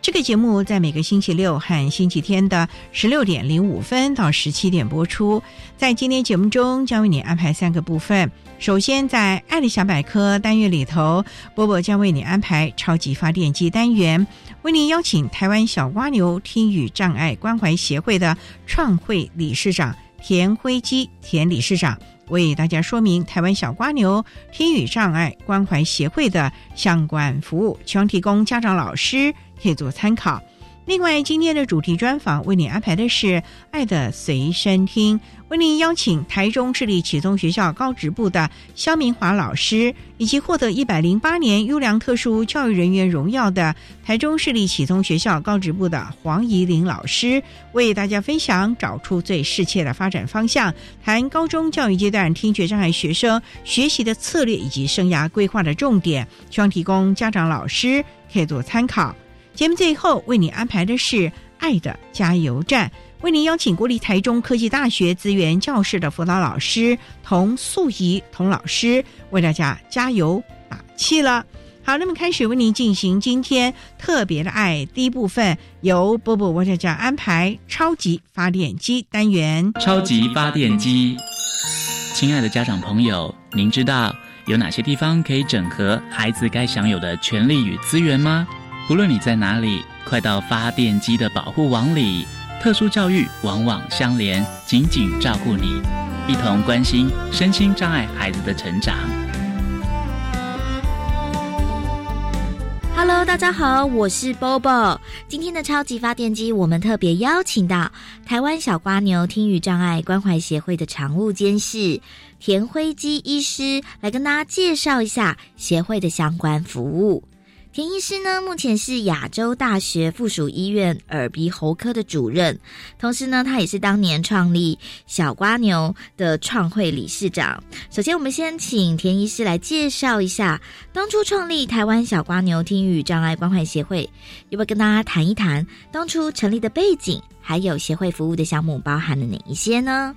这个节目在每个星期六和星期天的十六点零五分到十七点播出。在今天节目中，将为你安排三个部分。首先，在“爱的小百科”单元里头，波波将为你安排超级发电机单元，为您邀请台湾小蜗牛听语障碍关怀协会的创会理事长田辉基田理事长。为大家说明台湾小瓜牛听语障碍关怀协会的相关服务，希望提供家长、老师可以做参考。另外，今天的主题专访为你安排的是《爱的随身听》。为您邀请台中市立启聪学校高职部的肖明华老师，以及获得一百零八年优良特殊教育人员荣耀的台中市立启聪学校高职部的黄怡玲老师，为大家分享找出最适切的发展方向，谈高中教育阶段听觉障碍学生学习的策略以及生涯规划的重点，希望提供家长老师可以做参考。节目最后为你安排的是爱的加油站。为您邀请国立台中科技大学资源教室的辅导老师童素怡童老师为大家加油打气了。好，那么开始为您进行今天特别的爱第一部分，由波波为大家安排超级发电机单元。超级发电机，亲爱的家长朋友，您知道有哪些地方可以整合孩子该享有的权利与资源吗？无论你在哪里，快到发电机的保护网里。特殊教育往往相连，紧紧照顾你，一同关心身心障碍孩子的成长。Hello，大家好，我是 Bobo。今天的超级发电机，我们特别邀请到台湾小瓜牛听语障碍关怀协会的常务监事田辉基医师，来跟大家介绍一下协会的相关服务。田医师呢，目前是亚洲大学附属医院耳鼻喉科的主任，同时呢，他也是当年创立小瓜牛的创会理事长。首先，我们先请田医师来介绍一下当初创立台湾小瓜牛听语障碍关怀协会，要不要跟大家谈一谈当初成立的背景，还有协会服务的项目包含了哪一些呢？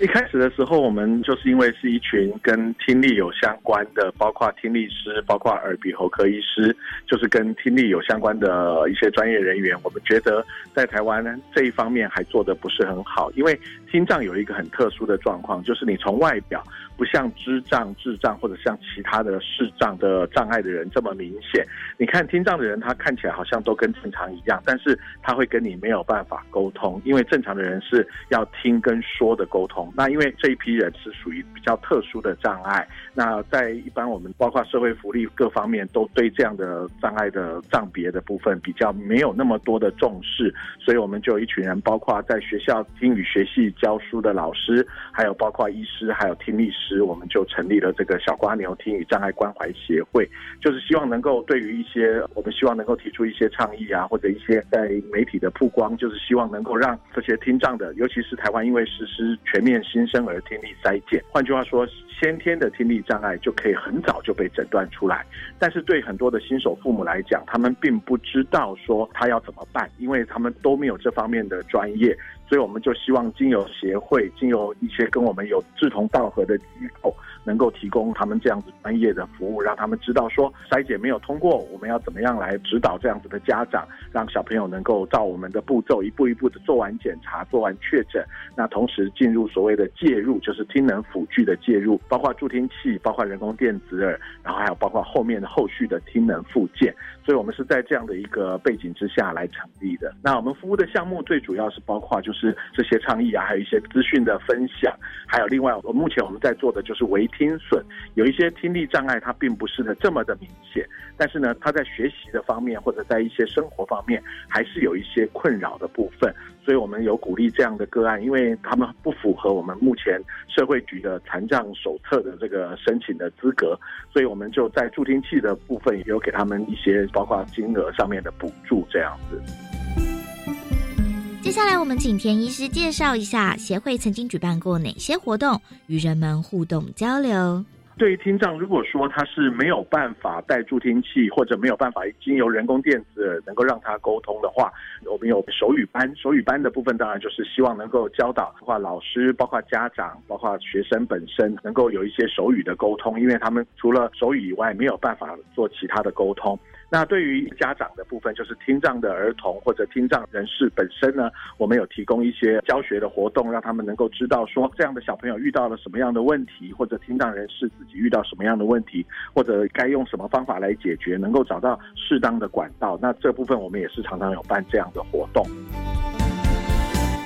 一开始的时候，我们就是因为是一群跟听力有相关的，包括听力师，包括耳鼻喉科医师，就是跟听力有相关的一些专业人员。我们觉得在台湾这一方面还做的不是很好，因为听障有一个很特殊的状况，就是你从外表不像智障、智障或者像其他的视障的障碍的人这么明显。你看听障的人，他看起来好像都跟正常一样，但是他会跟你没有办法沟通，因为正常的人是要听跟说的沟通。那因为这一批人是属于比较特殊的障碍，那在一般我们包括社会福利各方面都对这样的障碍的障别的部分比较没有那么多的重视，所以我们就有一群人，包括在学校听语学系教书的老师，还有包括医师，还有听力师，我们就成立了这个小瓜牛听语障碍关怀协会，就是希望能够对于一些我们希望能够提出一些倡议啊，或者一些在媒体的曝光，就是希望能够让这些听障的，尤其是台湾因为实施全面。新生儿听力筛检，换句话说，先天的听力障碍就可以很早就被诊断出来。但是对很多的新手父母来讲，他们并不知道说他要怎么办，因为他们都没有这方面的专业。所以我们就希望经由协会，经由一些跟我们有志同道合的机构。能够提供他们这样子专业的服务，让他们知道说筛检没有通过，我们要怎么样来指导这样子的家长，让小朋友能够照我们的步骤一步一步的做完检查，做完确诊，那同时进入所谓的介入，就是听能辅具的介入，包括助听器，包括人工电子耳，然后还有包括后面的后续的听能附件。所以我们是在这样的一个背景之下来成立的。那我们服务的项目最主要是包括就是这些倡议啊，还有一些资讯的分享，还有另外我目前我们在做的就是维听损，有一些听力障碍它并不是呢这么的明显，但是呢他在学习的方面或者在一些生活方面还是有一些困扰的部分。所以我们有鼓励这样的个案，因为他们不符合我们目前社会局的残障手册的这个申请的资格，所以我们就在助听器的部分也有给他们一些。包括金额上面的补助这样子。接下来，我们请田医师介绍一下协会曾经举办过哪些活动，与人们互动交流。对于听障，如果说他是没有办法带助听器，或者没有办法经由人工电子能够让他沟通的话，我们有手语班。手语班的部分当然就是希望能够教导，包括老师、包括家长、包括学生本身，能够有一些手语的沟通，因为他们除了手语以外，没有办法做其他的沟通。那对于家长的部分，就是听障的儿童或者听障人士本身呢，我们有提供一些教学的活动，让他们能够知道说这样的小朋友遇到了什么样的问题，或者听障人士自己遇到什么样的问题，或者该用什么方法来解决，能够找到适当的管道。那这部分我们也是常常有办这样的活动。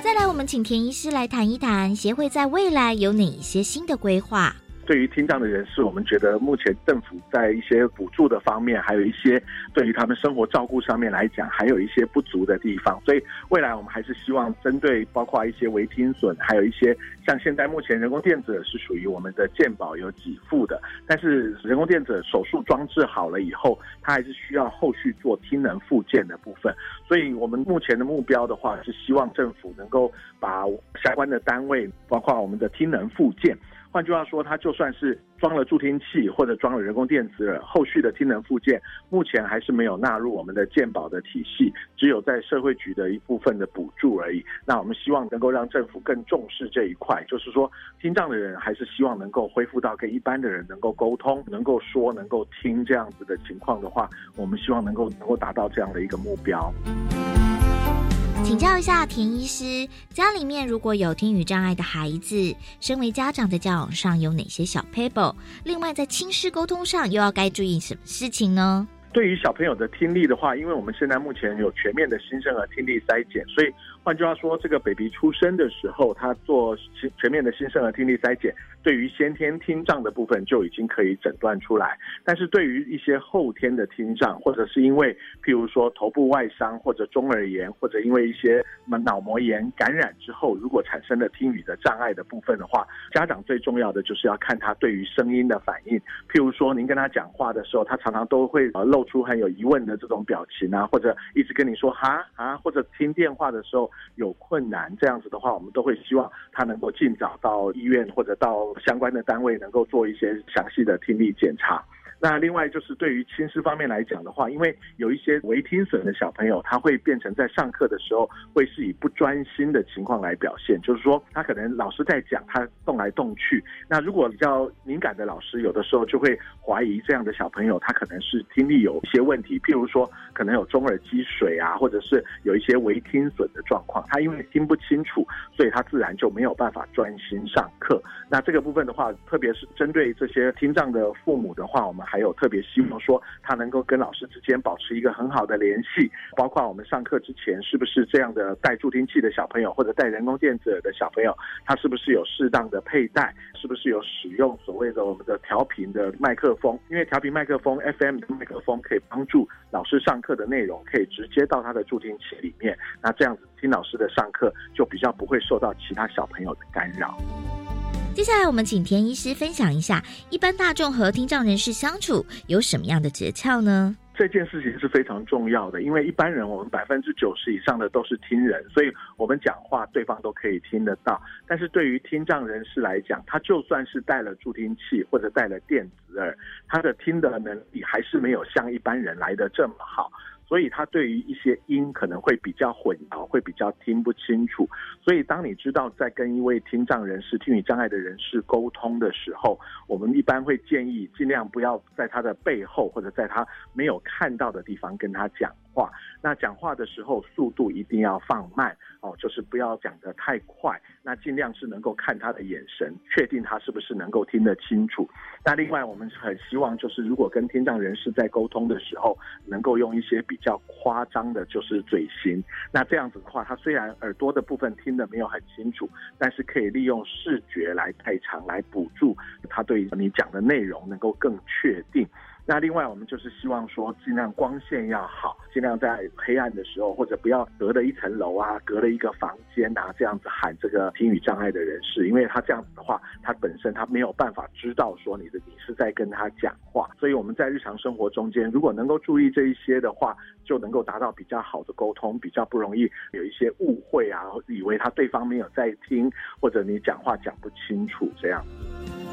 再来，我们请田医师来谈一谈协会在未来有哪一些新的规划。对于听障的人士，我们觉得目前政府在一些补助的方面，还有一些对于他们生活照顾上面来讲，还有一些不足的地方。所以未来我们还是希望针对包括一些违听损，还有一些像现在目前人工电子是属于我们的健保有给付的，但是人工电子手术装置好了以后，它还是需要后续做听能附件的部分。所以我们目前的目标的话，是希望政府能够把相关的单位，包括我们的听能附件。换句话说，它就算是装了助听器或者装了人工电子耳，后续的听能附件目前还是没有纳入我们的健保的体系，只有在社会局的一部分的补助而已。那我们希望能够让政府更重视这一块，就是说听障的人还是希望能够恢复到跟一般的人能够沟通、能够说、能够听这样子的情况的话，我们希望能够能够达到这样的一个目标。请教一下田医师，家里面如果有听语障碍的孩子，身为家长在交往上有哪些小 paper？另外，在亲师沟通上又要该注意什么事情呢？对于小朋友的听力的话，因为我们现在目前有全面的新生儿听力筛检，所以换句话说，这个 baby 出生的时候，他做全面的新生儿听力筛检。对于先天听障的部分就已经可以诊断出来，但是对于一些后天的听障，或者是因为譬如说头部外伤或者中耳炎，或者因为一些什么脑膜炎感染之后，如果产生了听语的障碍的部分的话，家长最重要的就是要看他对于声音的反应。譬如说您跟他讲话的时候，他常常都会呃露出很有疑问的这种表情啊，或者一直跟你说哈啊，或者听电话的时候有困难，这样子的话，我们都会希望他能够尽早到医院或者到。相关的单位能够做一些详细的听力检查。那另外就是对于亲师方面来讲的话，因为有一些违听损的小朋友，他会变成在上课的时候会是以不专心的情况来表现，就是说他可能老师在讲，他动来动去。那如果比较敏感的老师，有的时候就会怀疑这样的小朋友他可能是听力有一些问题，譬如说可能有中耳积水啊，或者是有一些违听损的状况。他因为听不清楚，所以他自然就没有办法专心上课。那这个部分的话，特别是针对这些听障的父母的话，我们还有特别希望说，他能够跟老师之间保持一个很好的联系，包括我们上课之前是不是这样的带助听器的小朋友，或者带人工电子耳的小朋友，他是不是有适当的佩戴，是不是有使用所谓的我们的调频的麦克风？因为调频麦克风 FM 的麦克风可以帮助老师上课的内容可以直接到他的助听器里面，那这样子听老师的上课就比较不会受到其他小朋友的干扰。接下来，我们请田医师分享一下，一般大众和听障人士相处有什么样的诀窍呢？这件事情是非常重要的，因为一般人我们百分之九十以上的都是听人，所以我们讲话对方都可以听得到。但是对于听障人士来讲，他就算是带了助听器或者带了电子耳，他的听的能力还是没有像一般人来的这么好。所以他对于一些音可能会比较混淆，会比较听不清楚。所以当你知道在跟一位听障人士、听语障碍的人士沟通的时候，我们一般会建议尽量不要在他的背后或者在他没有看到的地方跟他讲话。那讲话的时候速度一定要放慢哦，就是不要讲得太快。那尽量是能够看他的眼神，确定他是不是能够听得清楚。那另外，我们很希望就是如果跟听障人士在沟通的时候，能够用一些比较夸张的，就是嘴型。那这样子的话，他虽然耳朵的部分听得没有很清楚，但是可以利用视觉来代偿，来补助他对你讲的内容能够更确定。那另外，我们就是希望说，尽量光线要好，尽量在黑暗的时候，或者不要隔了一层楼啊，隔了一个房间啊，这样子喊这个听语障碍的人士，因为他这样子的话，他本身他没有办法知道说你的你是在跟他讲话，所以我们在日常生活中间，如果能够注意这一些的话，就能够达到比较好的沟通，比较不容易有一些误会啊，以为他对方没有在听，或者你讲话讲不清楚这样子。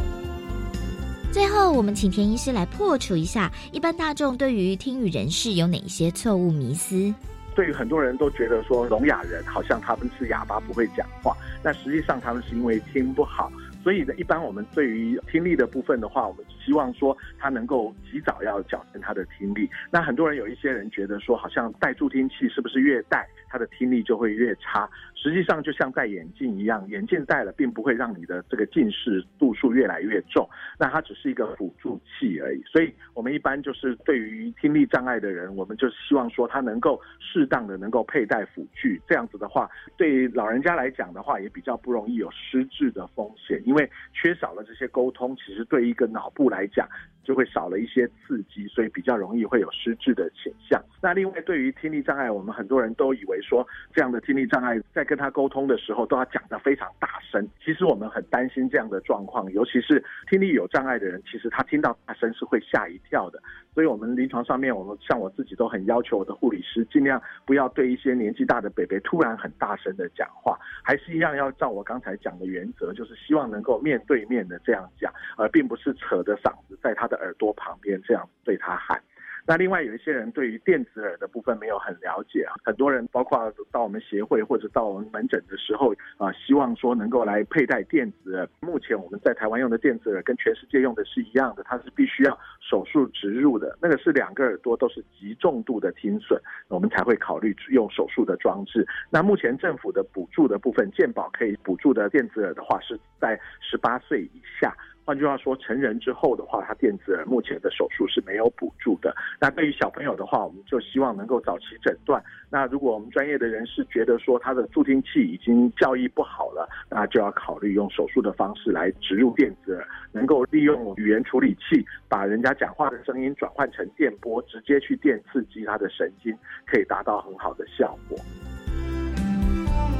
最后，我们请田医师来破除一下一般大众对于听语人士有哪些错误迷思。对于很多人都觉得说聋哑人好像他们是哑巴不会讲话，那实际上他们是因为听不好。所以呢，一般我们对于听力的部分的话，我们希望说他能够及早要矫正他的听力。那很多人有一些人觉得说，好像戴助听器是不是越戴他的听力就会越差？实际上就像戴眼镜一样，眼镜戴了并不会让你的这个近视度数越来越重，那它只是一个辅助器而已。所以我们一般就是对于听力障碍的人，我们就希望说他能够适当的能够佩戴辅具，这样子的话，对老人家来讲的话，也比较不容易有失智的风险，因为。缺少了这些沟通，其实对一个脑部来讲，就会少了一些刺激，所以比较容易会有失智的倾向。那另外，对于听力障碍，我们很多人都以为说，这样的听力障碍在跟跟他沟通的时候都要讲得非常大声。其实我们很担心这样的状况，尤其是听力有障碍的人，其实他听到大声是会吓一跳的。所以，我们临床上面，我们像我自己都很要求我的护理师，尽量不要对一些年纪大的北北突然很大声的讲话，还是一样要照我刚才讲的原则，就是希望能够面对面的这样讲，而并不是扯着嗓子在他的耳朵旁边这样对他喊。那另外有一些人对于电子耳的部分没有很了解啊，很多人包括到我们协会或者到我们门诊的时候啊，希望说能够来佩戴电子耳。目前我们在台湾用的电子耳跟全世界用的是一样的，它是必须要手术植入的，那个是两个耳朵都是极重度的听损，我们才会考虑用手术的装置。那目前政府的补助的部分，健保可以补助的电子耳的话，是在十八岁以下。换句话说，成人之后的话，他电子耳目前的手术是没有补助的。那对于小朋友的话，我们就希望能够早期诊断。那如果我们专业的人士觉得说他的助听器已经教育不好了，那就要考虑用手术的方式来植入电子耳，能够利用语言处理器把人家讲话的声音转换成电波，直接去电刺激他的神经，可以达到很好的效果。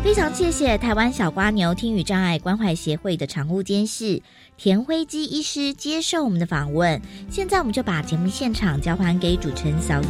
非常谢谢台湾小瓜牛听语障碍关怀协会的常务监事田辉基医师接受我们的访问。现在我们就把节目现场交还给主持人小莹。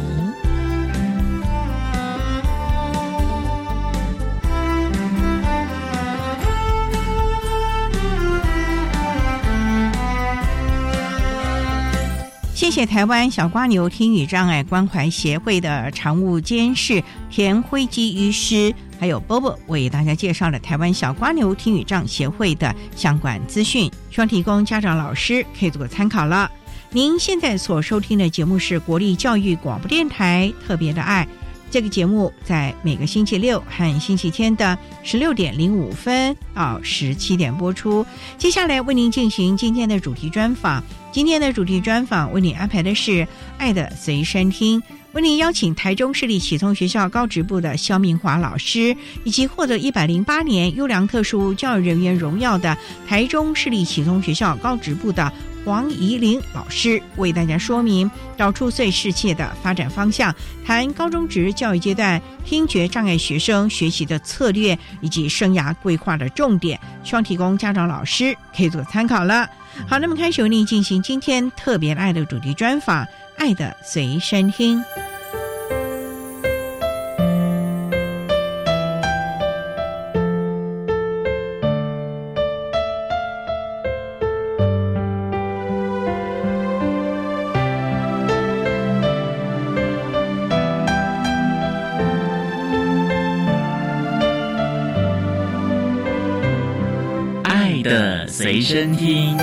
谢谢台湾小瓜牛听语障碍关怀协会的常务监事田辉基医师。还有波波为大家介绍了台湾小瓜牛听语障协会的相关资讯，希望提供家长老师可以做个参考了。您现在所收听的节目是国立教育广播电台特别的爱，这个节目在每个星期六和星期天的十六点零五分到十七点播出。接下来为您进行今天的主题专访，今天的主题专访为您安排的是《爱的随身听》。为您邀请台中市立启聪学校高职部的肖明华老师，以及获得一百零八年优良特殊教育人员荣耀的台中市立启聪学校高职部的黄怡玲老师，为大家说明找出最适切的发展方向，谈高中职教育阶段听觉障碍学生学习的策略以及生涯规划的重点，希望提供家长老师可以做参考了。好，那么开始为您进行今天特别爱的主题专访。爱的随身听。爱的随身听。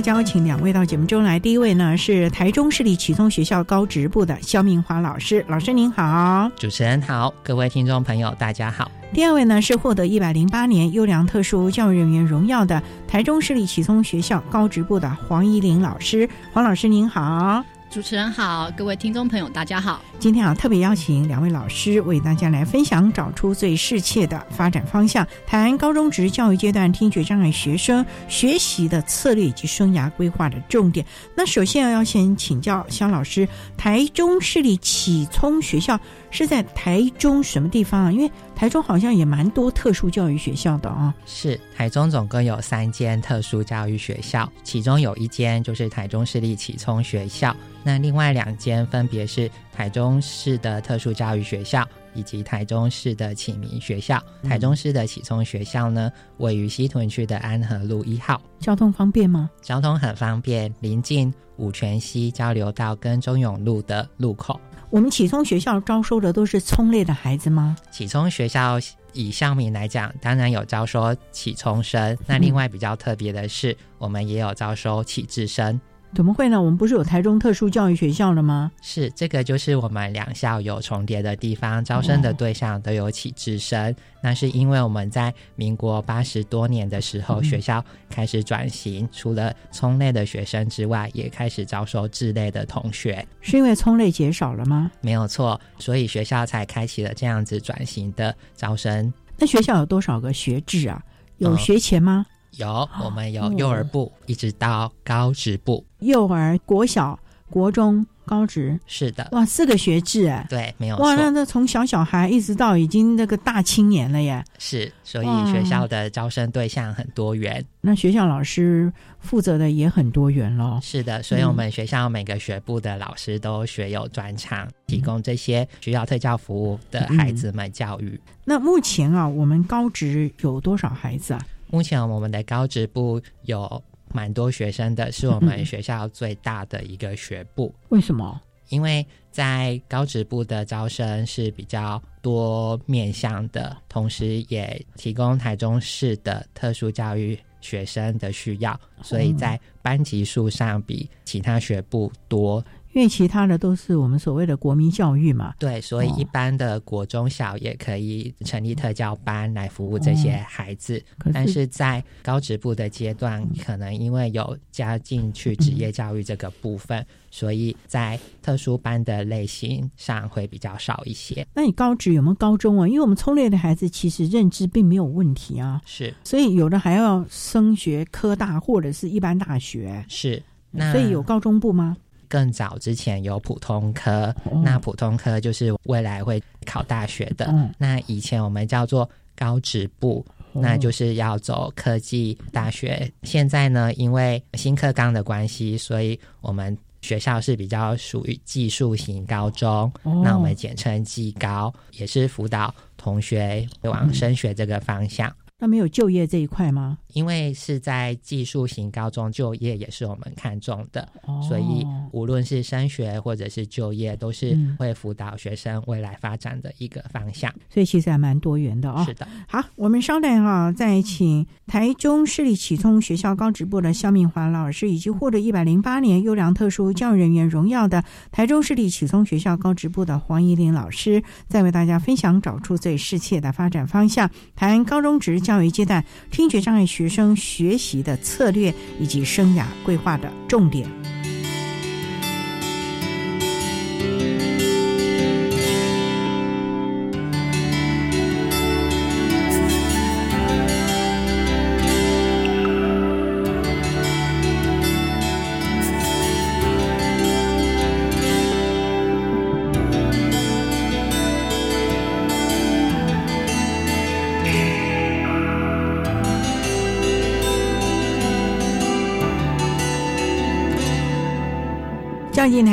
家邀请两位到节目中来。第一位呢是台中市立启聪学校高职部的肖明华老师，老师您好，主持人好，各位听众朋友大家好。第二位呢是获得一百零八年优良特殊教育人员荣耀的台中市立启聪学校高职部的黄怡玲老师，黄老师您好。主持人好，各位听众朋友，大家好。今天啊，特别邀请两位老师为大家来分享，找出最适切的发展方向，谈高中职教育阶段听觉障碍学生学习的策略以及生涯规划的重点。那首先要先请教肖老师，台中市立启聪学校是在台中什么地方啊？因为台中好像也蛮多特殊教育学校的啊。是，台中总共有三间特殊教育学校，其中有一间就是台中市立启聪学校。那另外两间分别是台中市的特殊教育学校以及台中市的启明学校。台中市的启聪学校呢，位于西屯区的安和路一号。交通方便吗？交通很方便，临近五泉溪交流道跟中永路的路口。我们启聪学校招收的都是聪类的孩子吗？启聪学校以校名来讲，当然有招收启聪生。那另外比较特别的是，我们也有招收启智生。怎么会呢？我们不是有台中特殊教育学校了吗？是，这个就是我们两校有重叠的地方，招生的对象都有启智生。那是因为我们在民国八十多年的时候，学校开始转型，除了聪类的学生之外，也开始招收智类的同学。是因为聪类减少了吗？没有错，所以学校才开启了这样子转型的招生。那学校有多少个学制啊？有学前吗？有，我们有幼儿部一直到高职部，幼儿、国小、国中、高职，是的，哇，四个学制哎，对，没有哇，那那从小小孩一直到已经那个大青年了耶，是，所以学校的招生对象很多元，那学校老师负责的也很多元喽，是的，所以我们学校每个学部的老师都学有专长，提供这些需要特教服务的孩子们教育。那目前啊，我们高职有多少孩子啊？目前我们的高职部有蛮多学生的，是我们学校最大的一个学部。为什么？因为在高职部的招生是比较多面向的，同时也提供台中市的特殊教育学生的需要，所以在班级数上比其他学部多。因为其他的都是我们所谓的国民教育嘛，对，所以一般的国中小也可以成立特教班来服务这些孩子，但是在高职部的阶段，可能因为有加进去职业教育这个部分，所以在特殊班的类型上会比较少一些。那你高职有没有高中啊？因为我们聪类的孩子其实认知并没有问题啊，是，所以有的还要升学科大或者是一般大学，是，那所以有高中部吗？更早之前有普通科，那普通科就是未来会考大学的。那以前我们叫做高职部，那就是要走科技大学。现在呢，因为新课纲的关系，所以我们学校是比较属于技术型高中，那我们简称技高，也是辅导同学往升学这个方向。那没有就业这一块吗？因为是在技术型高中就业也是我们看重的，所以无论是升学或者是就业，都是会辅导学生未来发展的一个方向。所以其实还蛮多元的哦。是的。好，我们稍等哈，再请台中市立启聪学校高职部的肖明华老师，以及获得一百零八年优良特殊教育人员荣耀的台中市立启聪学校高职部的黄怡玲老师，再为大家分享找出最适切的发展方向，谈高中职教教育阶段听觉障碍。学生学习的策略以及生涯规划的重点。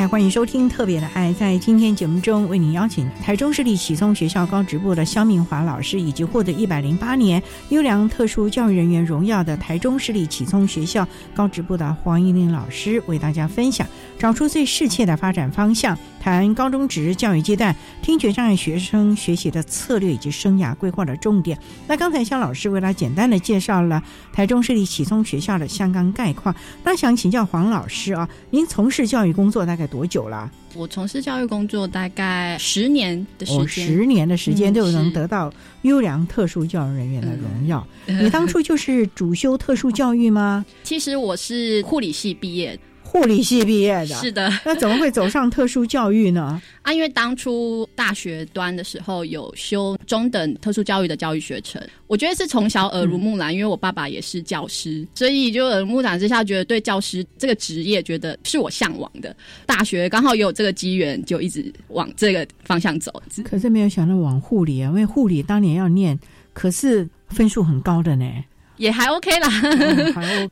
欢迎收听《特别的爱》。在今天节目中，为您邀请台中市立启聪学校高职部的肖明华老师，以及获得一百零八年优良特殊教育人员荣耀的台中市立启聪学校高职部的黄依玲老师，为大家分享找出最适切的发展方向，谈高中职教育阶段听觉障碍学生学习的策略以及生涯规划的重点。那刚才肖老师为他简单的介绍了台中市立启聪学校的相关概况，那想请教黄老师啊，您从事教育工作大概多久了？我从事教育工作大概十年的时哦，间，十年的时间嗯就能得到优良特殊教育人员的荣耀。你当初就是主修特殊教育吗？其实我是护理系毕业，护理系毕业的，是的那怎么会走上特殊教育呢？啊，因为当初大学端的时候有修中等特殊教育的教育学程，我觉得是从小耳濡目染，因为我爸爸也是教师，所以就耳濡目染之下，觉得对教师这个职业觉得是我向往的。大学刚好也有这个机缘，就一直往这个方向走。可是没有想到往护理啊，因为护理当年要念，可是分数很高的呢。也还 OK 啦，嗯还有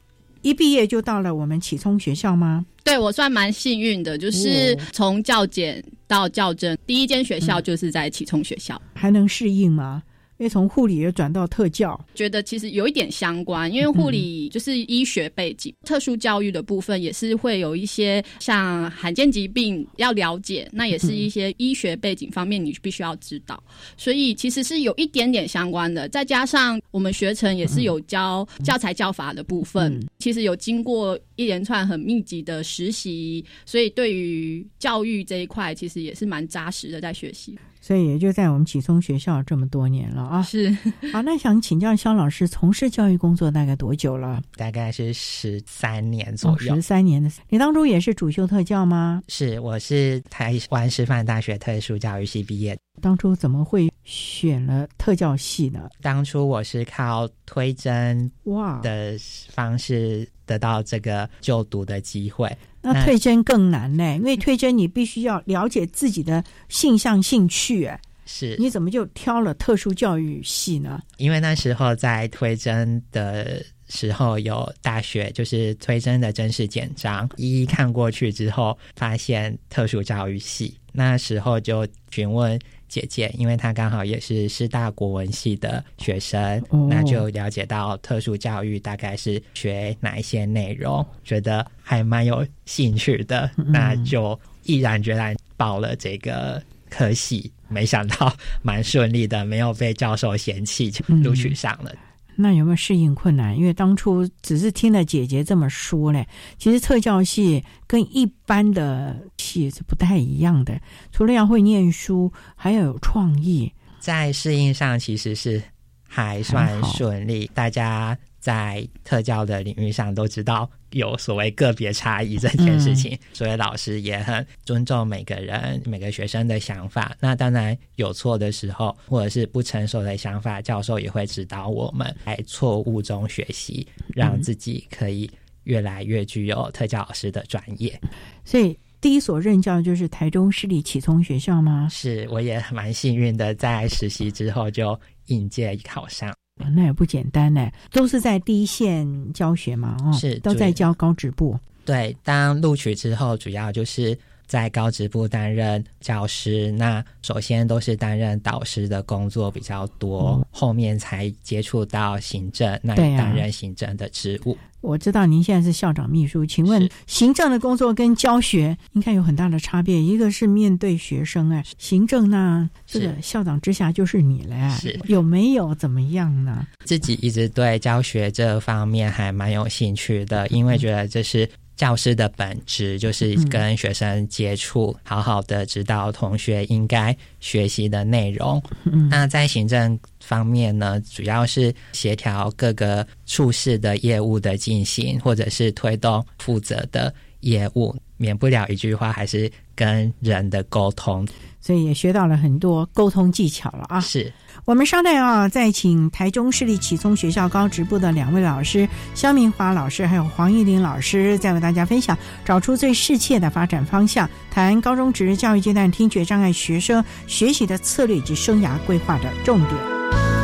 一毕业就到了我们启聪学校吗？对我算蛮幸运的，就是从教检到教甄，第一间学校就是在启聪学校。还能适应吗？因为从护理也转到特教，觉得其实有一点相关，因为护理就是医学背景，特殊教育的部分也是会有一些像罕见疾病要了解，那也是一些医学背景方面你必须要知道，所以其实是有一点点相关的。再加上我们学程也是有教教材教法的部分，嗯其实有经过一连串很密集的实习，所以对于教育这一块其实也是蛮扎实的在学习。所以也就在我们启聪学校这么多年了啊。是好，那想请教肖老师，从事教育工作大概多久了？大概是十三年左右。十三年的，你当初也是主修特教吗？是，我是台湾师范大学特殊教育系毕业。当初怎么会选了特教系呢？当初我是靠推甄哇，的方式得到这个就读的机会。那推甄更难呢，因为推甄你必须要了解自己的性向、兴趣，哎，是你怎么就挑了特殊教育系呢？因为那时候在推甄的时候，有大学就是推甄的真实简章，一一看过去之后，发现特殊教育系，那时候就询问姐姐，因为她刚好也是师大国文系的学生，哦那就了解到特殊教育大概是学哪一些内容，觉得还蛮有兴趣的，那就毅然决然报了这个科系。没想到蛮顺利的，没有被教授嫌弃，就录取上了。那有没有适应困难？因为当初只是听了姐姐这么说嘞，其实特教系跟一般的系是不太一样的，除了要会念书，还要有创意。在适应上其实是还算顺利，大家在特教的领域上都知道有所谓个别差异这件事情，嗯、所以老师也很尊重每个人、每个学生的想法。那当然有错的时候，或者是不成熟的想法，教授也会指导我们在错误中学习，让自己可以越来越具有特教老师的专业。所以。第一所任教就是台中市立启聪学校吗？是，我也蛮幸运的，在实习之后就应届考上。那也不简单呢，都是在第一线教学嘛，哦，是都在教高职部。对，当录取之后，主要就是在高职部担任教师。那首先都是担任导师的工作比较多，嗯、后面才接触到行政，那也担任行政的职务。我知道您现在是校长秘书，请问行政的工作跟教学应该有很大的差别。一个是面对学生哎，行政呢，这个校长之下就是你了哎，是有没有怎么样呢？自己一直对教学这方面还蛮有兴趣的，因为觉得这是。教师的本质就是跟学生接触，好好的指导同学应该学习的内容。嗯、那在行政方面呢，主要是协调各个处室的业务的进行，或者是推动负责的业务。免不了一句话，还是跟人的沟通。所以也学到了很多沟通技巧了啊！是我们稍待啊，再请台中市立启聪学校高职部的两位老师肖明华老师还有黄玉玲老师，再为大家分享找出最适切的发展方向，谈高中职教育阶段听觉障碍学生学习的策略以及生涯规划的重点。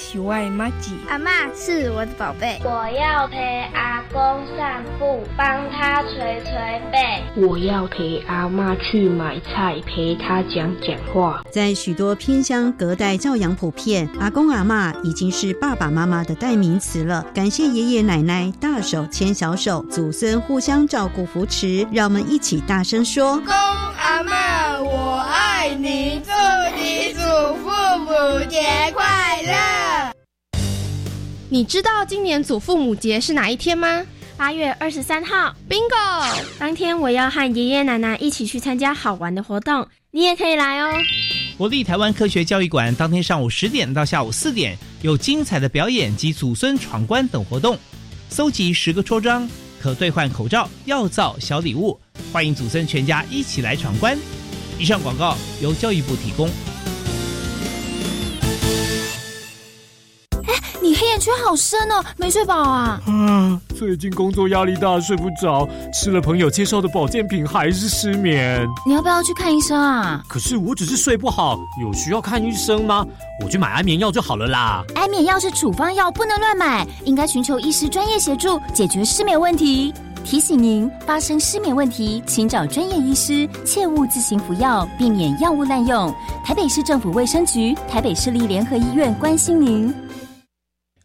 是我的妈吉。阿妈是我的宝贝。我要陪阿公散步，帮他捶捶背。我要陪阿妈去买菜，陪他讲讲话。在许多偏乡，隔代教养普遍，阿公阿妈已经是爸爸妈妈的代名词了。感谢爷爷奶奶大手牵小手，祖孙互相照顾扶持，让我们一起大声说：公阿妈，我爱你！祝你祖父母节快乐！你知道今年祖父母节是哪一天吗？八月二十三号，bingo！当天我要和爷爷奶奶一起去参加好玩的活动，你也可以来哦。国立台湾科学教育馆当天上午十点到下午四点有精彩的表演及祖孙闯关等活动，搜集十个戳章可兑换口罩、药皂、小礼物，欢迎祖孙全家一起来闯关。以上广告由教育部提供。你黑眼圈好深哦，没睡饱啊？啊，最近工作压力大，睡不着，吃了朋友介绍的保健品还是失眠。你要不要去看医生啊？可是我只是睡不好，有需要看医生吗？我去买安眠药就好了啦。安眠药是处方药，不能乱买，应该寻求医师专业协助，解决失眠问题。提醒您，发生失眠问题，请找专业医师，切勿自行服药，避免药物滥用。台北市政府卫生局、台北市立联合医院关心您。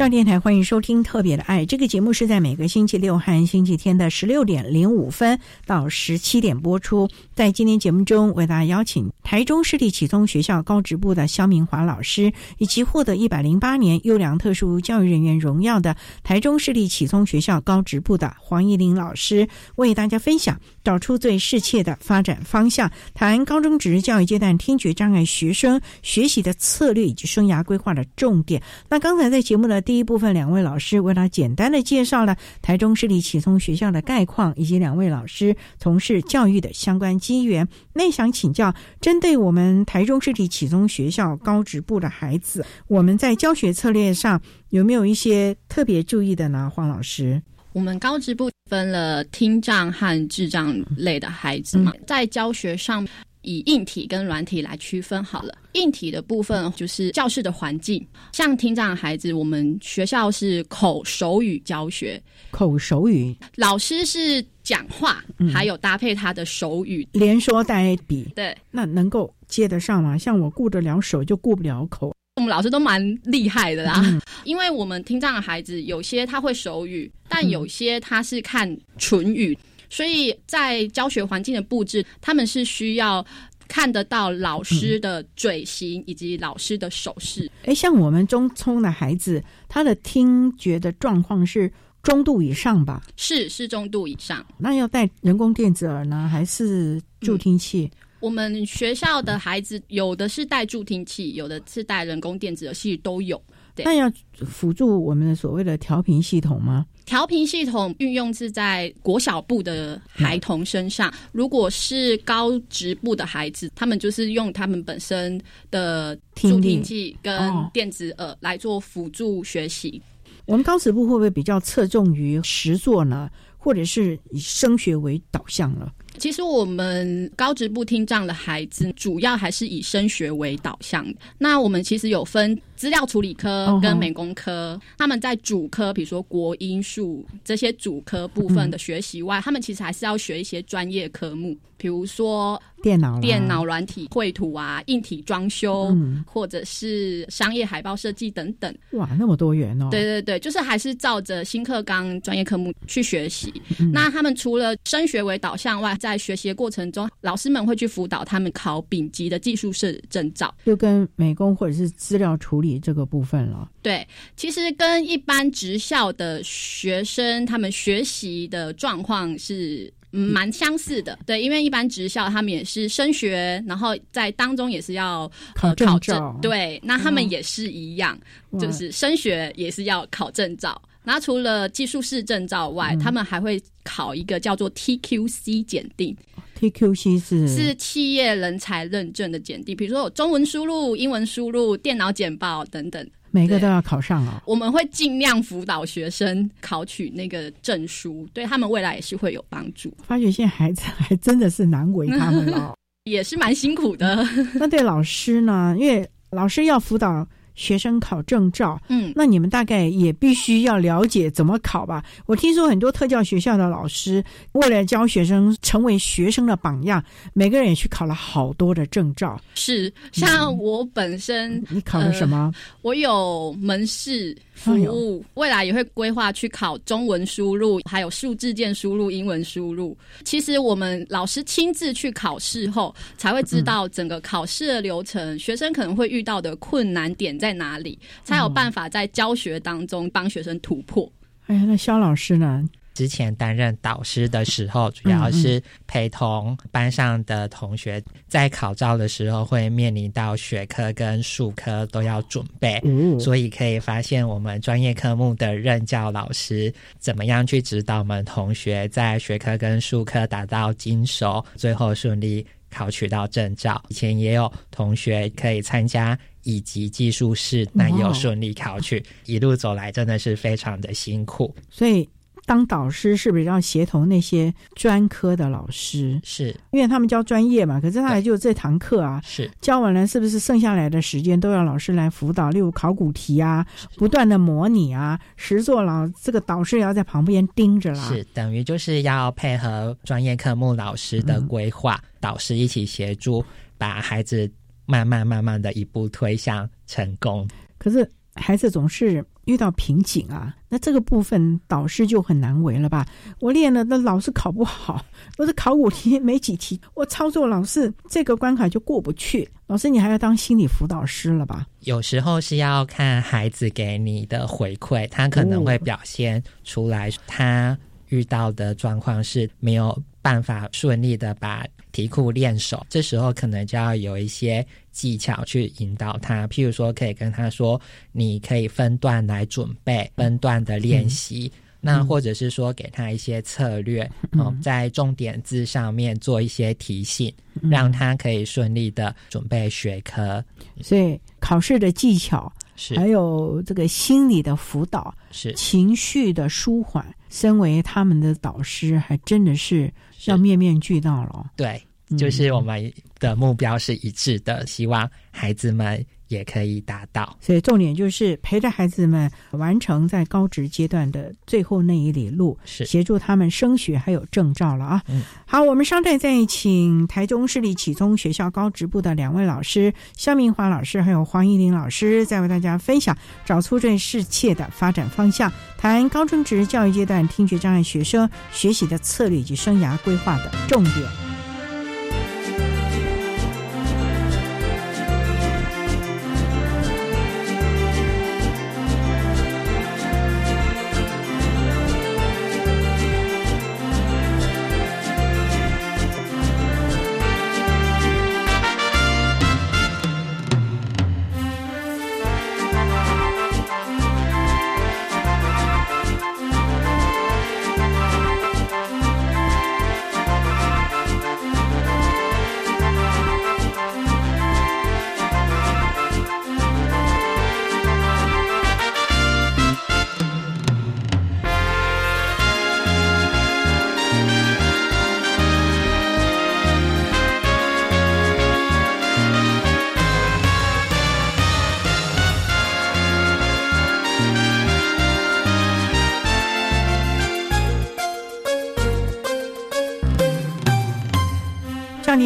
教电台欢迎收听《特别的爱》这个节目，是在每个星期六和星期天的十六点零五分到十七点播出。在今天节目中，为大家邀请台中市立启聪学校高职部的肖明华老师，以及获得一百零八年优良特殊教育人员荣耀的台中市立启聪学校高职部的黄义玲老师，为大家分享找出最适切的发展方向，谈高中职教育阶段听觉障碍学生学习的策略以及生涯规划的重点。那刚才在节目的第一部分，两位老师为他简单的介绍了台中市立启聪学校的概况，以及两位老师从事教育的相关机缘。那想请教，针对我们台中市立启聪学校高职部的孩子，我们在教学策略上有没有一些特别注意的呢？黄老师，我们高职部分了听障和智障类的孩子嘛，在教学上。以硬体跟软体来区分好了。硬体的部分就是教室的环境，像听障孩子，我们学校是口手语教学，口手语，老师是讲话，还有搭配他的手语，连说带比。对，那能够接得上吗？像我顾得了手，就顾不了口。我们老师都蛮厉害的啦，因为我们听障的孩子有些他会手语，但有些他是看唇语。所以在教学环境的布置，他们是需要看得到老师的嘴型以及老师的手势。哎，像我们中聪的孩子，他的听觉的状况是中度以上吧？是是中度以上。那要戴人工电子耳呢，还是助听器？我们学校的孩子有的是戴助听器，有的是戴人工电子耳，其实都有。那要辅助我们的所谓的调频系统吗？调频系统运用是在国小部的孩童身上，如果是高职部的孩子，他们就是用他们本身的助听器跟电子耳来做辅助学习。我们高职部会不会比较侧重于实作呢，或者是以升学为导向了？其实我们高职部听障的孩子，主要还是以升学为导向。那我们其实有分资料处理科跟美工科，他们在主科，比如说国音数这些主科部分的学习外，他们其实还是要学一些专业科目。比如说电脑、电脑软体绘图啊、硬体装修，嗯或者是商业海报设计等等。哇，那么多元哦。对对对，就是还是照着新课纲专业科目去学习。嗯那他们除了升学为导向外，在学习的过程中，老师们会去辅导他们考丙级的技术士证照。就跟美工或者是资料处理这个部分了。对，其实跟一般职校的学生他们学习的状况是。嗯，蛮相似的，对，因为一般职校他们也是升学，然后在当中也是要考证对，那他们嗯。也是一样，哇。就是升学也是要考证照。然后除了技术士证照外，嗯。他们还会考一个叫做 TQC 检定，TQC 是？是企业人才认证的检定，比如说有中文输入、英文输入、电脑简报等等。每个都要考上哦。我们会尽量辅导学生考取那个证书，对他们未来也是会有帮助。发觉现在孩子 还真的是难为他们了。也是蛮辛苦的。那对老师呢？因为老师要辅导学生考证照，嗯，那你们大概也必须要了解怎么考吧？我听说很多特教学校的老师为了教学生成为学生的榜样，每个人也去考了好多的证照。是，像我本身，嗯你考了什么？呃我有门市服哎务，未来也会规划去考中文输入，还有数字键输入、英文输入。其实我们老师亲自去考试后，才会知道整个考试的流程，学生可能会遇到的困难点在哪里，才有办法在教学当中帮学生突破。哎呀，那肖老师呢？之前担任导师的时候，主要是陪同班上的同学在考照的时候，会面临到学科跟术科都要准备，嗯所以可以发现我们专业科目的任教老师怎么样去指导我们同学在学科跟术科达到精熟，最后顺利考取到证照。以前也有同学可以参加。以及技术室，那也有顺利考取。一路走来，真的是非常的辛苦。所以当导师是不是要协同那些专科的老师？是因为他们教专业嘛，可是他也就这堂课啊，是教完了，是不是剩下来的时间都要老师来辅导？例如考古题啊，不断的模拟啊，实作老这个导师也要在旁边盯着啦。是等于就是要配合专业科目老师的规划，嗯、导师一起协助，把孩子慢慢慢慢的一步推向成功。可是孩子总是遇到瓶颈啊，那这个部分导师就很难为了吧？我练了，那老是考不好，我是考五题没几题，我操作老是这个关卡就过不去。老师，你还要当心理辅导师了吧？有时候是要看孩子给你的回馈，他可能会表现出来，他遇到的状况是没有办法顺利的把题库练手，这时候可能就要有一些技巧去引导他，譬如说可以跟他说，你可以分段来准备，分段的练习。嗯那或者是说，给他一些策略，嗯、哦，在重点字上面做一些提醒，嗯、让他可以顺利的准备学科。所以考试的技巧，是还有这个心理的辅导，是情绪的舒缓。身为他们的导师，还真的是要面面俱到了。对，就是我们的目标是一致的，希望孩子们也可以达到。所以重点就是陪着孩子们完成在高职阶段的最后那一里路，是协助他们升学还有证照了啊。嗯，好，我们稍待再请台中市立启聪学校高职部的两位老师肖明华老师还有黄依玲老师，再为大家分享找出最适切的发展方向，谈高中职教育阶段听觉障碍学生学习的策略以及生涯规划的重点。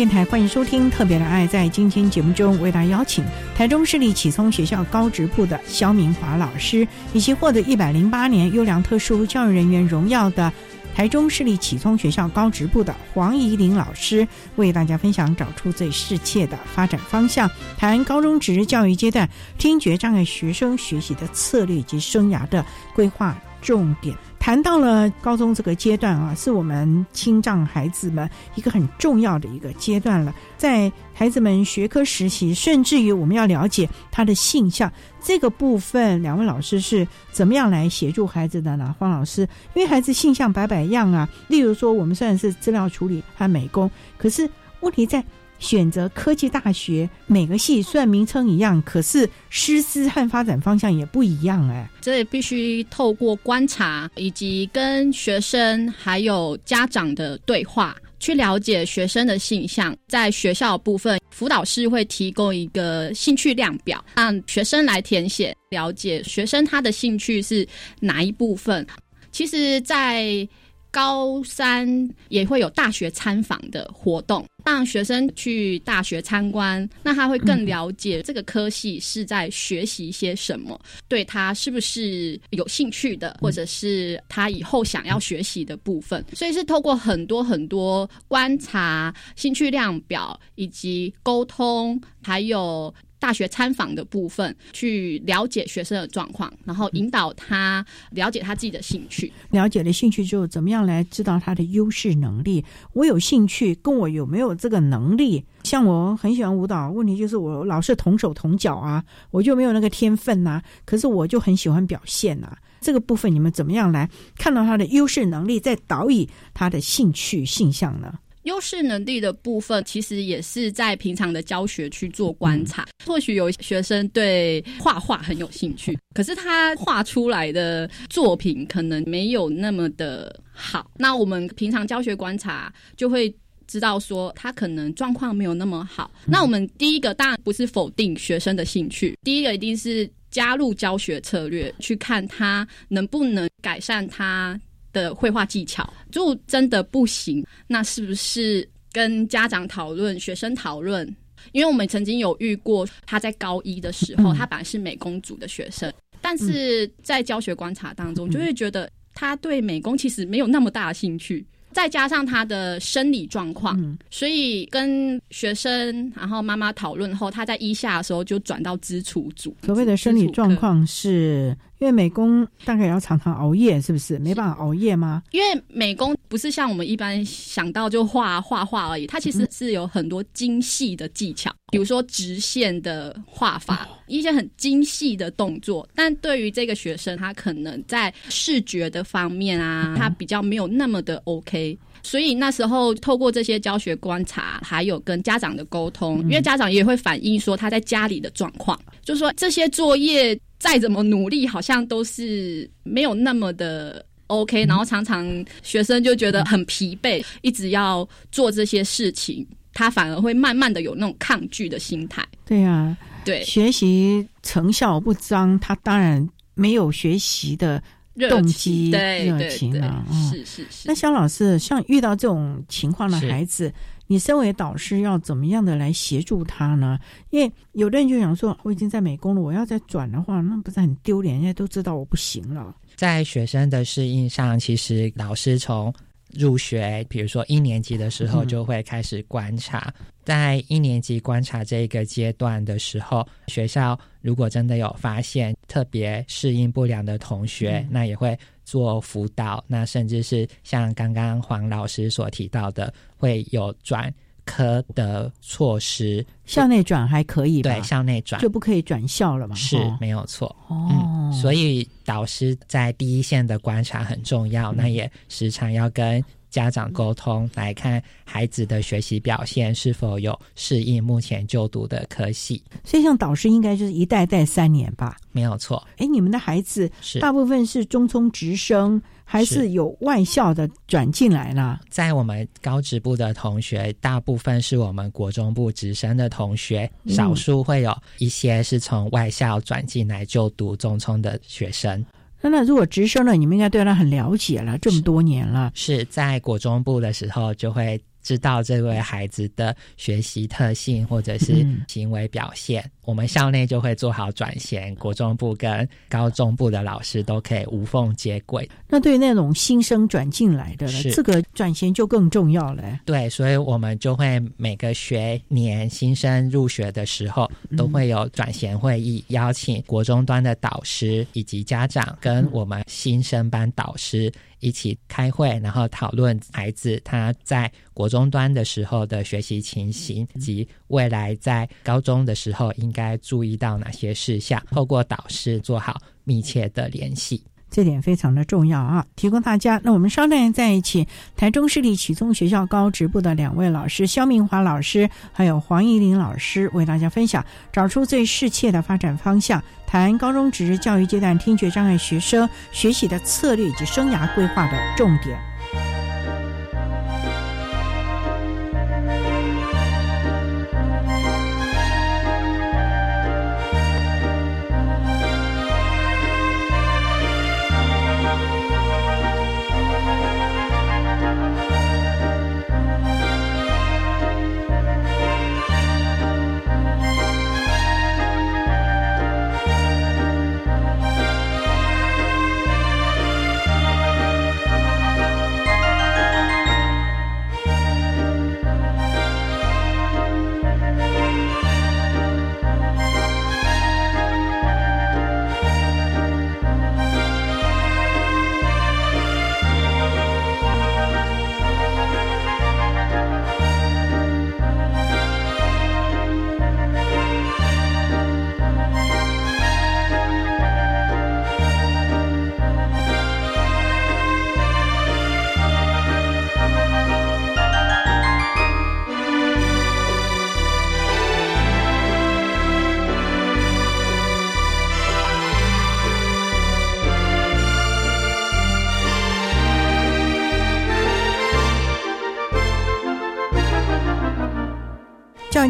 电台，欢迎收听《特别的爱》。在今天节目中，为大家邀请台中市立启聪学校高职部的肖明华老师，以及获得一百零八年优良特殊教育人员荣耀的台中市立启聪学校高职部的黄怡玲老师，为大家分享找出最适切的发展方向，谈高中职教育阶段听觉障碍学生学习的策略及生涯的规划重点。谈到了高中这个阶段啊，是我们青藏孩子们一个很重要的一个阶段了。在孩子们学科实习，甚至于我们要了解他的性向这个部分，两位老师是怎么样来协助孩子的呢？黄老师，因为孩子性向百百样啊，例如说我们虽然是资料处理和美工，可是问题在。选择科技大学，每个系虽然名称一样，可是师资和发展方向也不一样哎。这必须透过观察以及跟学生还有家长的对话，去了解学生的性向。在学校部分，辅导师会提供一个兴趣量表，让学生来填写，了解学生他的兴趣是哪一部分。其实，在高三也会有大学参访的活动，让学生去大学参观，那他会更了解这个科系是在学习些什么，对他是不是有兴趣的，或者是他以后想要学习的部分。所以是透过很多很多观察、兴趣量表以及沟通，还有。大学参访的部分，去了解学生的状况，然后引导他了解他自己的兴趣。了解了兴趣之后，怎么样来知道他的优势能力？我有兴趣，跟我有没有这个能力？像我很喜欢舞蹈，问题就是我老是同手同脚啊，我就没有那个天分呐。可是我就很喜欢表现呐。这个部分你们怎么样来看到他的优势能力，再导以他的兴趣性向呢？优势能力的部分，其实也是在平常的教学去做观察。或许有学生对画画很有兴趣，可是他画出来的作品可能没有那么的好。那我们平常教学观察就会知道说，他可能状况没有那么好。那我们第一个当然不是否定学生的兴趣，第一个一定是加入教学策略，去看他能不能改善他。的绘画技巧，如果真的不行，那是不是跟家长讨论、学生讨论？因为我们曾经有遇过，他在高一的时候，他本来是美工组的学生，但是在教学观察当中，就会觉得他对美工其实没有那么大的兴趣。再加上他的生理状况，所以跟学生然后妈妈讨论后，他在一下的时候就转到支出组。所谓的生理状况是。因为美工大概要常常熬夜，是不是没办法熬夜吗？因为美工不是像我们一般想到就画画画而已，它其实是有很多精细的技巧，比如说直线的画法，一些很精细的动作。但对于这个学生，他可能在视觉的方面啊，他比较没有那么的 OK。所以那时候透过这些教学观察，还有跟家长的沟通，因为家长也会反映说他在家里的状况，就说这些作业。再怎么努力，好像都是没有那么的 OK，然后常常学生就觉得很疲惫，一直要做这些事情，他反而会慢慢的有那种抗拒的心态。对啊，对，学习成效不彰，他当然没有学习的动机、热情了。是是是。那肖老师，像遇到这种情况的孩子。你身为导师要怎么样的来协助他呢？因为有的人就想说，我已经在美工了，我要再转的话，那不是很丢脸？人家都知道我不行了。在学生的适应上，其实老师从入学，比如说一年级的时候，就会开始观察。在一年级观察这个阶段的时候，学校如果真的有发现特别适应不良的同学，那也会。做辅导，那甚至是像刚刚黄老师所提到的，会有转科的措施。校内转还可以，对，校内转就不可以转校了嘛？是没有错。哦，所以导师在第一线的观察很重要，那也时常要跟。家长沟通来看孩子的学习表现是否有适应目前就读的科系，所以像导师应该就是一代代三年吧，没有错。哎，你们的孩子大部分是中聪直升，还是有外校的转进来了？在我们高职部的同学，大部分是我们国中部直升的同学，少数会有一些是从外校转进来就读中聪的学生。那那如果直升了，你们应该对他很了解了，这么多年了。是在国中部的时候就会知道这位孩子的学习特性或者是行为表现，我们校内就会做好转衔，国中部跟高中部的老师都可以无缝接轨。那对于那种新生转进来的，这个转衔就更重要了。对，所以我们就会每个学年新生入学的时候，都会有转衔会议，邀请国中端的导师以及家长跟我们新生班导师。一起开会，然后讨论孩子他在国中端的时候的学习情形，及未来在高中的时候应该注意到哪些事项，透过导师做好密切的联系。这点非常的重要啊！提供大家。那我们稍待在一起，台中市立启聪学校高职部的两位老师肖明华老师还有黄怡玲老师为大家分享，找出最适切的发展方向，谈高中职教育阶段听觉障碍学生学习的策略以及生涯规划的重点。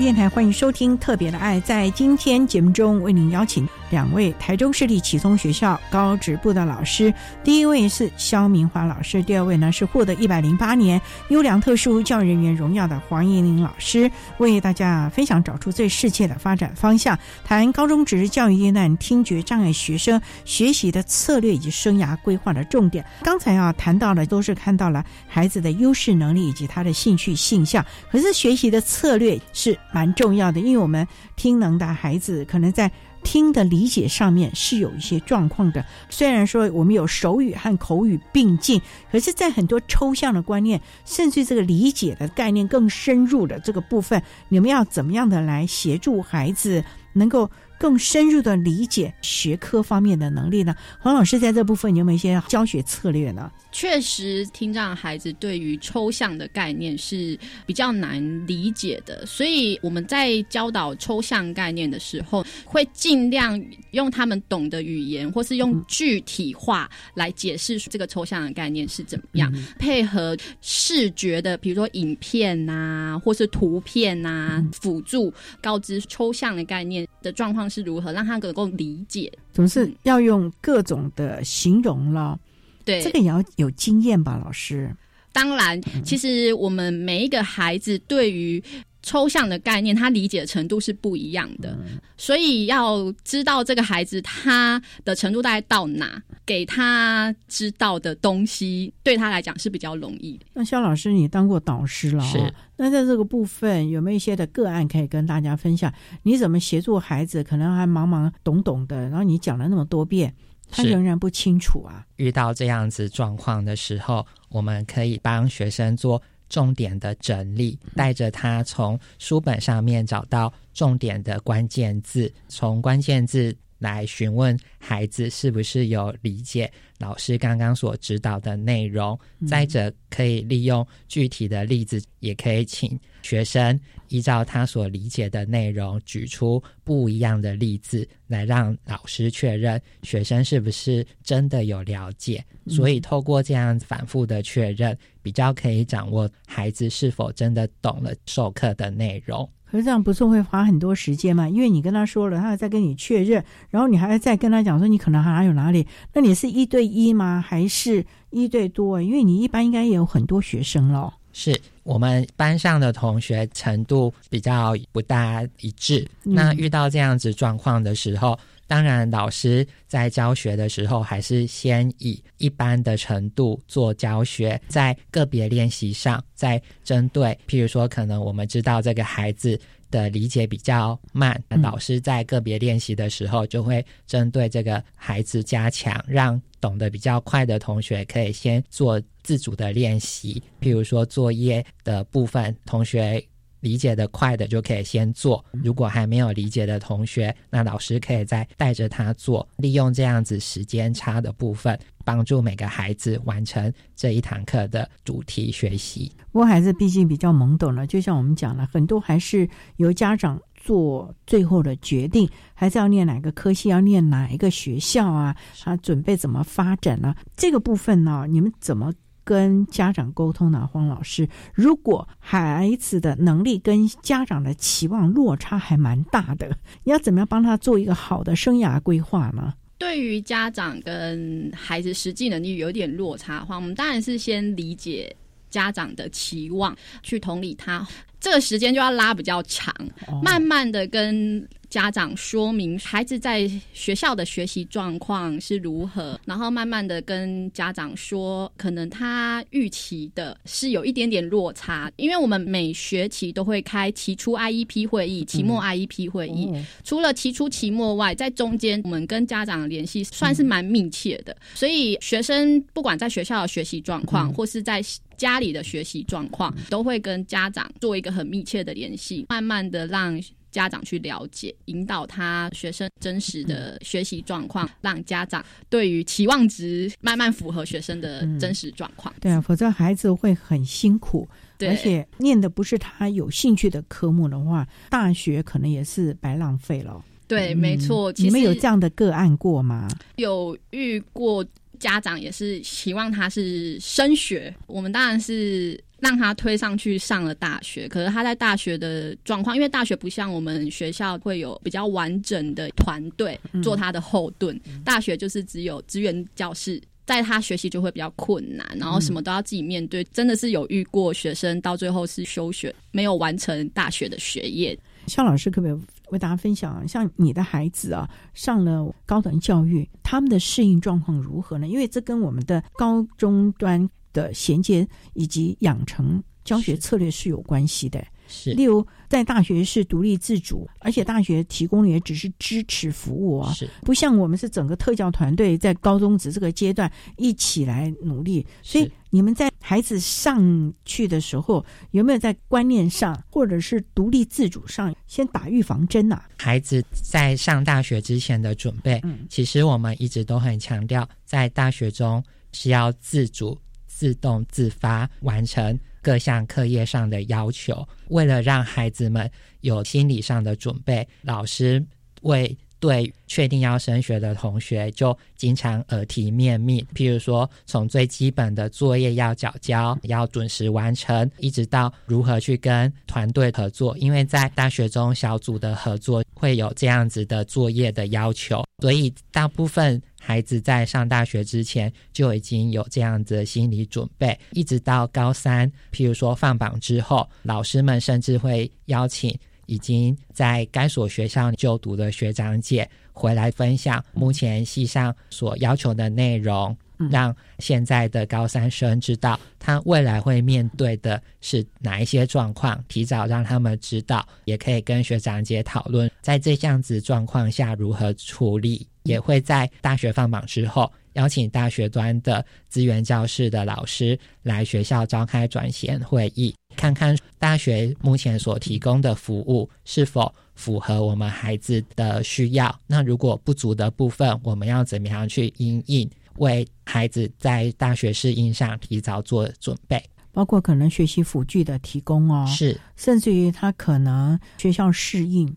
电台欢迎收听《特别的爱》。在今天节目中，为您邀请两位台中市立启聪学校高职部的老师。第一位是肖明华老师，第二位呢是获得一百零八年优良特殊教育人员荣耀的黄怡玲老师，为大家分享找出最适切的发展方向，谈高中职教育阶段听觉障碍学生学习的策略以及生涯规划的重点。刚才啊谈到的都是看到了孩子的优势能力以及他的兴趣性向，可是学习的策略是。蛮重要的，因为我们听能的孩子可能在听的理解上面是有一些状况的。虽然说我们有手语和口语并进，可是，在很多抽象的观念，甚至这个理解的概念更深入的这个部分，你们要怎么样的来协助孩子能够？更深入的理解学科方面的能力呢？黄老师在这部分有没有一些教学策略呢？确实，听障孩子对于抽象的概念是比较难理解的，所以我们在教导抽象概念的时候，会尽量用他们懂的语言，或是用具体化来解释这个抽象的概念是怎么样，配合视觉的，比如说影片呐，或是图片呐，辅助告知抽象的概念的状况。是如何让他能够理解？总是要用各种的形容了。对，这个也要有经验吧，老师。当然，其实我们每一个孩子对于。抽象的概念，他理解的程度是不一样的，所以要知道这个孩子他的程度大概到哪，给他知道的东西对他来讲是比较容易。那肖老师，你当过导师了，是？那在这个部分有没有一些的个案可以跟大家分享？你怎么协助孩子？可能还懵懵懂懂的，然后你讲了那么多遍，他仍然不清楚啊。遇到这样子状况的时候，我们可以帮学生做。重点的整理，带着他从书本上面找到重点的关键字，从关键字来询问孩子是不是有理解老师刚刚所指导的内容。再者，可以利用具体的例子，也可以请学生依照他所理解的内容，举出不一样的例子，来让老师确认学生是不是真的有了解。所以，透过这样反复的确认。比较可以掌握孩子是否真的懂了授课的内容，可是这样不是会花很多时间吗？因为你跟他说了，他再跟你确认，然后你还要再跟他讲说你可能还有哪里？那你是一对一吗？还是一对多？因为你一般应该也有很多学生咯。是我们班上的同学程度比较不大一致，那遇到这样子状况的时候。当然，老师在教学的时候，还是先以一般的程度做教学，在个别练习上，再针对，譬如说，可能我们知道这个孩子的理解比较慢，老师在个别练习的时候，就会针对这个孩子加强，让懂得比较快的同学可以先做自主的练习，譬如说作业的部分，同学。理解的快的就可以先做，如果还没有理解的同学，那老师可以再带着他做，利用这样子时间差的部分，帮助每个孩子完成这一堂课的主题学习。不过孩子毕竟比较懵懂了，就像我们讲了，很多还是由家长做最后的决定，还是要念哪个科系，要念哪一个学校啊？他准备怎么发展呢？这个部分呢，你们怎么？跟家长沟通呢，黄老师，如果孩子的能力跟家长的期望落差还蛮大的，你要怎么样帮他做一个好的生涯规划呢？对于家长跟孩子实际能力有点落差的话，我们当然是先理解家长的期望，去同理他，这个时间就要拉比较长，慢慢的跟。家长说明孩子在学校的学习状况是如何，然后慢慢的跟家长说，可能他预期的是有一点点落差，因为我们每学期都会开期初 IEP 会议、期末 IEP 会议，除了期初、期末外，在中间我们跟家长联系算是蛮密切的，所以学生不管在学校的学习状况，或是在家里的学习状况，都会跟家长做一个很密切的联系，慢慢的让。家长去了解，引导他学生真实的学习状况，让家长对于期望值慢慢符合学生的真实状况。对啊，否则孩子会很辛苦，而且念的不是他有兴趣的科目的话，大学可能也是白浪费了。对，没错。你们有这样的个案过吗？有遇过，家长也是希望他是升学，我们当然是。让他推上去上了大学，可是他在大学的状况，因为大学不像我们学校会有比较完整的团队做他的后盾，大学就是只有资源教室，在他学习就会比较困难，然后什么都要自己面对，真的是有遇过学生到最后是休学，没有完成大学的学业。肖老师可不可以为大家分享，像你的孩子啊，上了高等教育，他们的适应状况如何呢？因为这跟我们的高中端。的衔接以及养成教学策略是有关系的。是，例如在大学是独立自主，而且大学提供的也只是支持服务啊，是不像我们是整个特教团队在高中职这个阶段一起来努力。所以你们在孩子上去的时候，有没有在观念上或者是独立自主上先打预防针呐？孩子在上大学之前的准备，嗯，其实我们一直都很强调，在大学中是要自主。自动自发完成各项课业上的要求，为了让孩子们有心理上的准备，老师为对确定要升学的同学就经常耳提面命。譬如说，从最基本的作业要缴交，要准时完成，一直到如何去跟团队合作，因为在大学中小组的合作会有这样子的作业的要求，所以大部分。孩子在上大学之前就已经有这样子的心理准备，一直到高三，譬如说放榜之后，老师们甚至会邀请已经在该所学校就读的学长姐回来分享目前系上所要求的内容，让现在的高三生知道他未来会面对的是哪一些状况，提早让他们知道，也可以跟学长姐讨论在这样子状况下如何处理。也会在大学放榜之后，邀请大学端的资源教室的老师来学校召开转衔会议，看看大学目前所提供的服务是否符合我们孩子的需要。那如果不足的部分，我们要怎么样去应应，为孩子在大学适应上提早做准备？包括可能学习辅具的提供哦，是，甚至于他可能学校适应。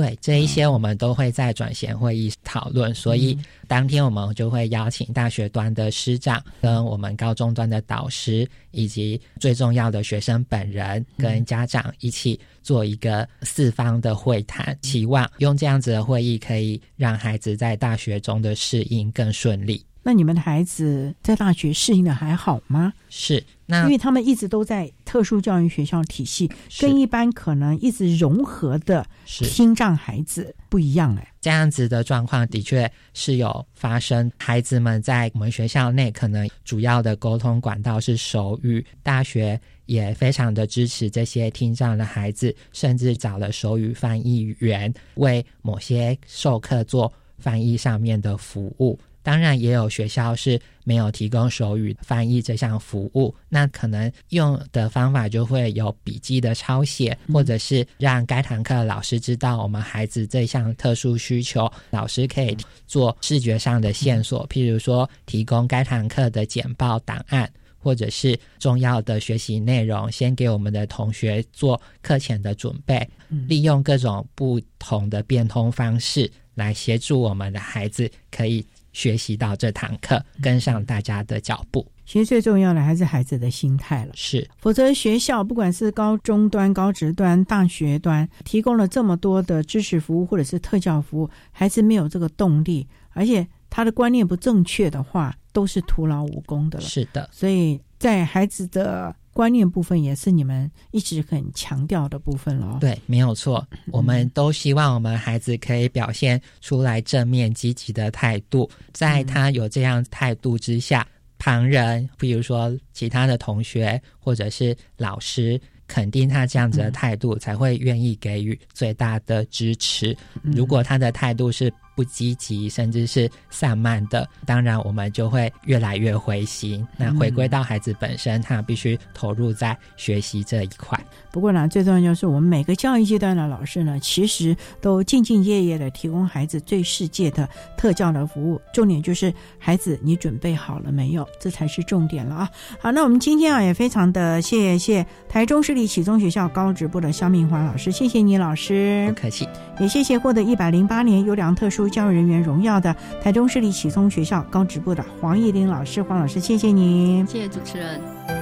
对这一些，我们都会在转衔会议讨论，所以当天我们就会邀请大学端的师长跟我们高中端的导师，以及最重要的学生本人跟家长一起做一个四方的会谈，期望用这样子的会议可以让孩子在大学中的适应更顺利。那你们的孩子在大学适应的还好吗？是，那因为他们一直都在特殊教育学校体系，跟一般可能一直融合的听障孩子不一样哎。这样子的状况的确是有发生，孩子们在我们学校内可能主要的沟通管道是手语，大学也非常的支持这些听障的孩子，甚至找了手语翻译员为某些授课做翻译上面的服务。当然，也有学校是没有提供手语翻译这项服务，那可能用的方法就会有笔记的抄写，或者是让该堂课老师知道我们孩子这项特殊需求，老师可以做视觉上的线索，譬如说提供该堂课的简报档案，或者是重要的学习内容，先给我们的同学做课前的准备，利用各种不同的变通方式来协助我们的孩子可以。学习到这堂课，跟上大家的脚步。其实最重要的还是孩子的心态了。是，否则学校不管是高中端、高职端、大学端，提供了这么多的知识服务或者是特教服务，孩子没有这个动力，而且他的观念不正确的话，都是徒劳无功的了。是的，所以在孩子的。观念部分也是你们一直很强调的部分了。对，没有错。我们都希望我们孩子可以表现出来正面积极的态度，在他有这样态度之下，旁人，比如说其他的同学或者是老师，肯定他这样子的态度，才会愿意给予最大的支持。如果他的态度是，不积极，甚至是散漫的，当然我们就会越来越灰心。那回归到孩子本身，他必须投入在学习这一块。不过呢，最重要就是我们每个教育阶段的老师呢，其实都兢兢业业的提供孩子最世界的特教的服务。重点就是孩子，你准备好了没有？这才是重点了啊！好，那我们今天啊，也非常的谢谢台中市立启中学校高职部的肖明华老师，谢谢你老师，不客气。也谢谢获得一百零八年优良特殊。教育人员荣耀的台中市立启聪学校高职部的黄义林老师，黄老师，谢谢您，谢谢主持人。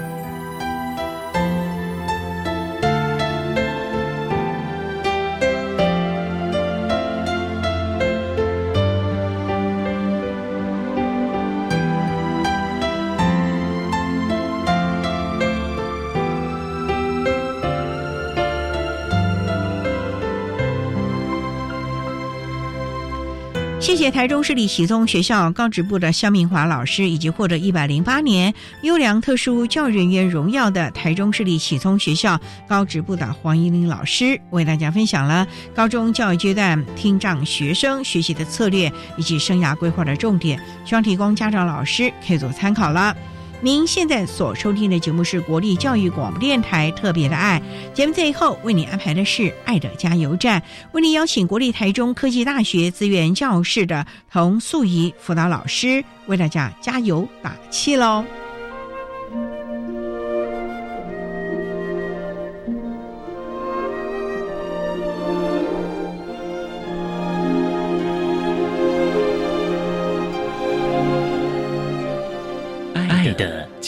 谢台中市立启聪学校高职部的肖明华老师，以及获得一百零八年优良特殊教育人员荣耀的台中市立启聪学校高职部的黄依玲老师，为大家分享了高中教育阶段听障学生学习的策略以及生涯规划的重点，希望提供家长老师可以做参考了。您现在所收听的节目是国立教育广播电台特别的爱节目，最后为您安排的是爱的加油站，为您邀请国立台中科技大学资源教室的童素仪辅导老师为大家加油打气喽。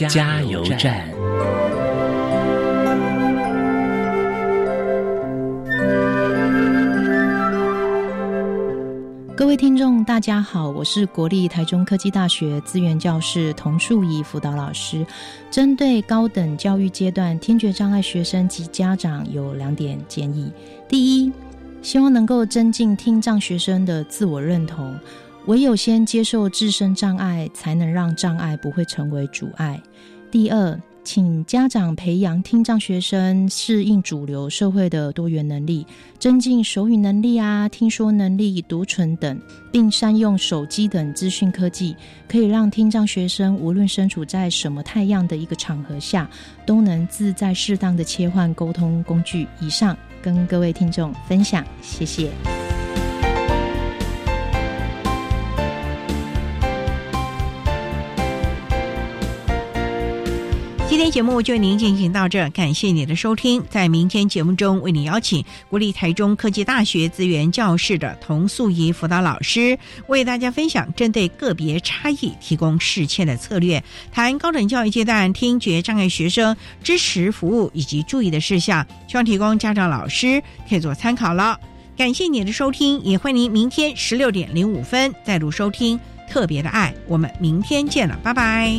加油站。各位听众，大家好，我是国立台中科技大学资源教室童树怡辅导老师。针对高等教育阶段听觉障碍学生及家长，有两点建议：第一，希望能够增进听障学生的自我认同。唯有先接受自身障碍，才能让障碍不会成为阻碍。第二，请家长培养听障学生适应主流社会的多元能力，增进手语能力啊、听说能力、读唇等，并善用手机等资讯科技，可以让听障学生无论身处在什么太阳的一个场合下，都能自在适当的切换沟通工具。以上跟各位听众分享，谢谢。今天节目就为您进行到这，感谢你的收听。在明天节目中，为你邀请国立台中科技大学资源教室的童素仪辅导老师，为大家分享针对个别差异提供适切的策略，谈高等教育阶段听觉障碍学生支持服务以及注意的事项，希望提供家长老师可以做参考了。感谢你的收听，也欢迎您明天十六点零五分再度收听。特别的爱，我们明天见了，拜拜。